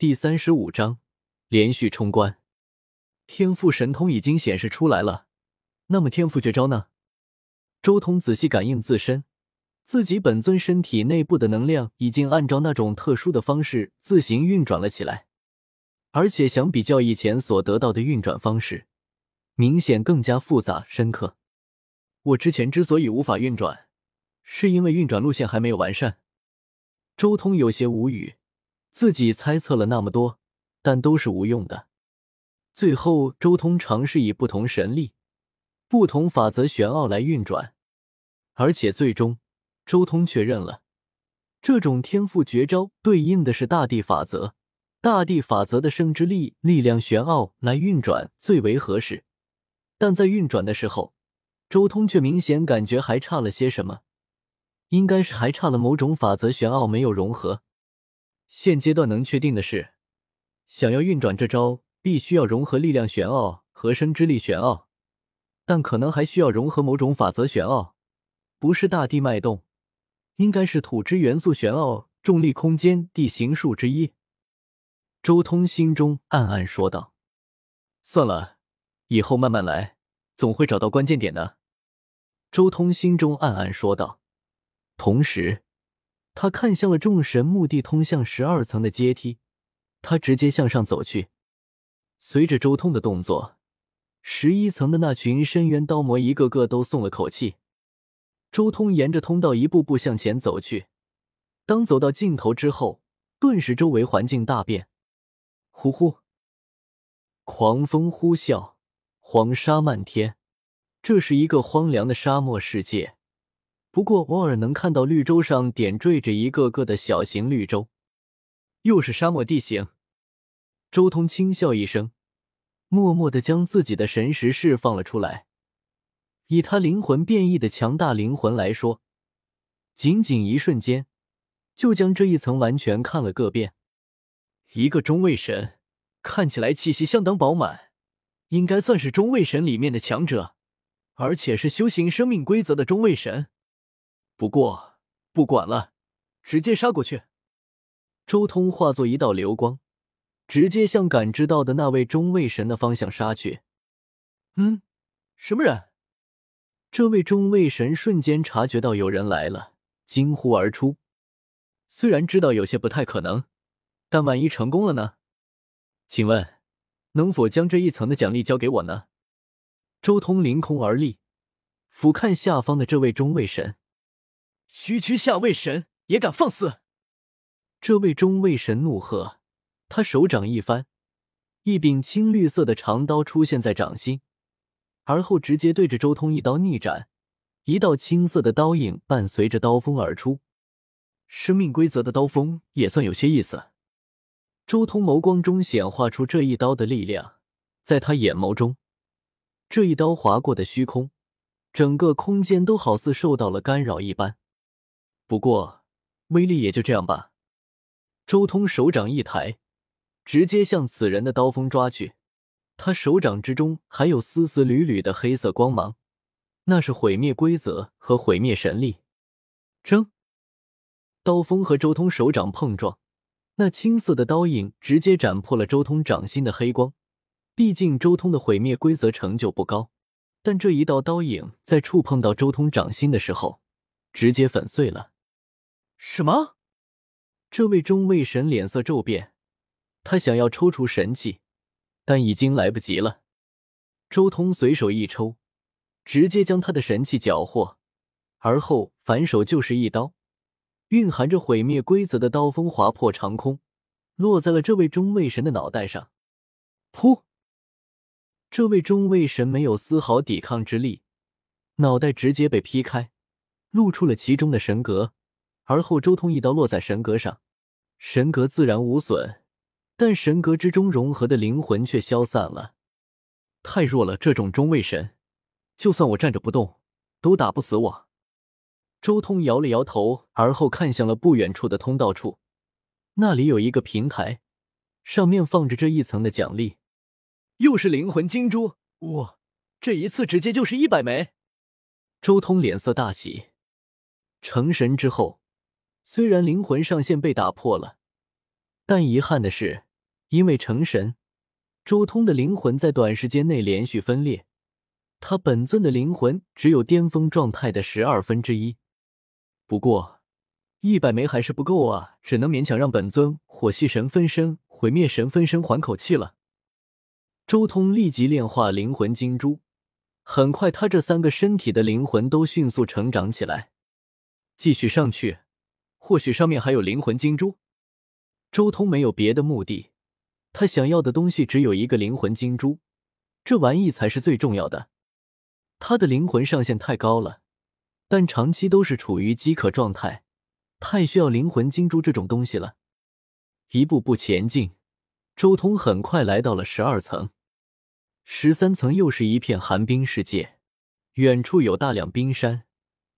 第三十五章连续冲关。天赋神通已经显示出来了，那么天赋绝招呢？周通仔细感应自身，自己本尊身体内部的能量已经按照那种特殊的方式自行运转了起来，而且相比较以前所得到的运转方式，明显更加复杂深刻。我之前之所以无法运转，是因为运转路线还没有完善。周通有些无语，自己猜测了那么多，但都是无用的。最后，周通尝试以不同神力、不同法则玄奥来运转，而且最终，周通确认了这种天赋绝招对应的是大地法则。大地法则的生之力、力量玄奥来运转最为合适，但在运转的时候，周通却明显感觉还差了些什么，应该是还差了某种法则玄奥没有融合。现阶段能确定的是，想要运转这招。必须要融合力量玄奥和生之力玄奥，但可能还需要融合某种法则玄奥，不是大地脉动，应该是土之元素玄奥、重力空间地形术之一。周通心中暗暗说道：“算了，以后慢慢来，总会找到关键点的。”周通心中暗暗说道，同时他看向了众神墓地通向十二层的阶梯，他直接向上走去。随着周通的动作，十一层的那群深渊刀魔一个个都松了口气。周通沿着通道一步步向前走去，当走到尽头之后，顿时周围环境大变。呼呼，狂风呼啸，黄沙漫天，这是一个荒凉的沙漠世界。不过偶尔能看到绿洲上点缀着一个个的小型绿洲，又是沙漠地形。周通轻笑一声，默默的将自己的神识释放了出来。以他灵魂变异的强大灵魂来说，仅仅一瞬间，就将这一层完全看了个遍。一个中位神，看起来气息相当饱满，应该算是中位神里面的强者，而且是修行生命规则的中位神。不过不管了，直接杀过去。周通化作一道流光。直接向感知到的那位中位神的方向杀去。嗯，什么人？这位中位神瞬间察觉到有人来了，惊呼而出。虽然知道有些不太可能，但万一成功了呢？请问，能否将这一层的奖励交给我呢？周通凌空而立，俯瞰下方的这位中位神。区区下位神也敢放肆！这位中位神怒喝。他手掌一翻，一柄青绿色的长刀出现在掌心，而后直接对着周通一刀逆斩，一道青色的刀影伴随着刀锋而出。生命规则的刀锋也算有些意思。周通眸光中显化出这一刀的力量，在他眼眸中，这一刀划过的虚空，整个空间都好似受到了干扰一般。不过威力也就这样吧。周通手掌一抬。直接向此人的刀锋抓去，他手掌之中还有丝丝缕缕的黑色光芒，那是毁灭规则和毁灭神力。争，刀锋和周通手掌碰撞，那青色的刀影直接斩破了周通掌心的黑光。毕竟周通的毁灭规则成就不高，但这一道刀影在触碰到周通掌心的时候，直接粉碎了。什么？这位中位神脸色骤变。他想要抽出神器，但已经来不及了。周通随手一抽，直接将他的神器缴获，而后反手就是一刀，蕴含着毁灭规则的刀锋划破长空，落在了这位中位神的脑袋上。噗！这位中位神没有丝毫抵抗之力，脑袋直接被劈开，露出了其中的神格。而后周通一刀落在神格上，神格自然无损。但神格之中融合的灵魂却消散了，太弱了。这种中位神，就算我站着不动，都打不死我。周通摇了摇头，而后看向了不远处的通道处，那里有一个平台，上面放着这一层的奖励，又是灵魂金珠。哇，这一次直接就是一百枚。周通脸色大喜，成神之后，虽然灵魂上限被打破了，但遗憾的是。因为成神，周通的灵魂在短时间内连续分裂，他本尊的灵魂只有巅峰状态的十二分之一。不过，一百枚还是不够啊，只能勉强让本尊火系神分身、毁灭神分身缓口气了。周通立即炼化灵魂金珠，很快，他这三个身体的灵魂都迅速成长起来。继续上去，或许上面还有灵魂金珠。周通没有别的目的，他想要的东西只有一个灵魂金珠，这玩意才是最重要的。他的灵魂上限太高了。但长期都是处于饥渴状态，太需要灵魂金珠这种东西了。一步步前进，周通很快来到了十二层、十三层，又是一片寒冰世界。远处有大量冰山，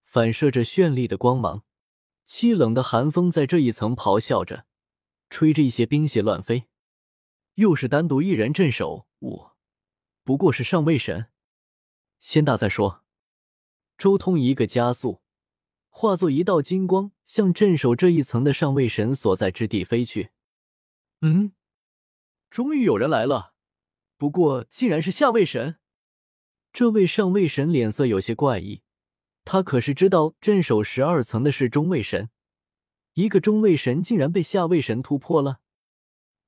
反射着绚丽的光芒。凄冷的寒风在这一层咆哮着，吹着一些冰屑乱飞。又是单独一人镇守，我不过是上位神，先打再说。周通一个加速，化作一道金光，向镇守这一层的上位神所在之地飞去。嗯，终于有人来了，不过竟然是下位神。这位上位神脸色有些怪异，他可是知道镇守十二层的是中位神，一个中位神竟然被下位神突破了。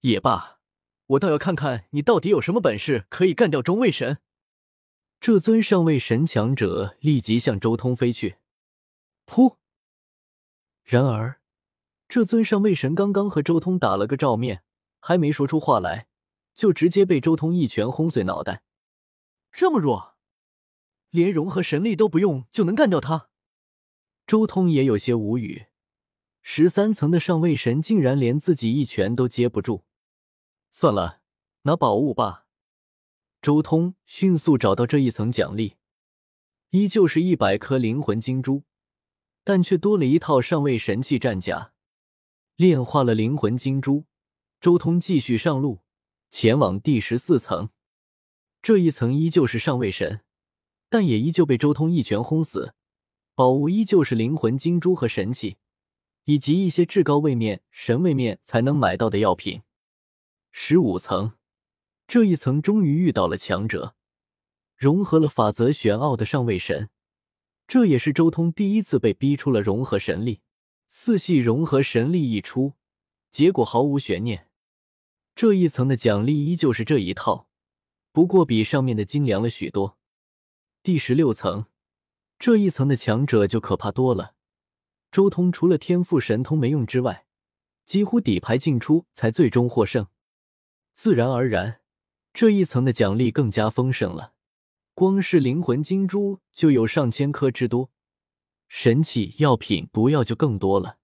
也罢，我倒要看看你到底有什么本事，可以干掉中位神。这尊上位神强者立即向周通飞去，噗！然而，这尊上位神刚刚和周通打了个照面，还没说出话来，就直接被周通一拳轰碎脑袋。这么弱，连融合神力都不用就能干掉他？周通也有些无语，十三层的上位神竟然连自己一拳都接不住。算了，拿宝物吧。周通迅速找到这一层奖励，依旧是一百颗灵魂金珠，但却多了一套上位神器战甲。炼化了灵魂金珠，周通继续上路，前往第十四层。这一层依旧是上位神，但也依旧被周通一拳轰死。宝物依旧是灵魂金珠和神器，以及一些至高位面、神位面才能买到的药品。十五层。这一层终于遇到了强者，融合了法则玄奥的上位神，这也是周通第一次被逼出了融合神力。四系融合神力一出，结果毫无悬念。这一层的奖励依旧是这一套，不过比上面的精良了许多。第十六层，这一层的强者就可怕多了。周通除了天赋神通没用之外，几乎底牌尽出才最终获胜，自然而然。这一层的奖励更加丰盛了，光是灵魂金珠就有上千颗之多，神器、药品、毒药就更多了。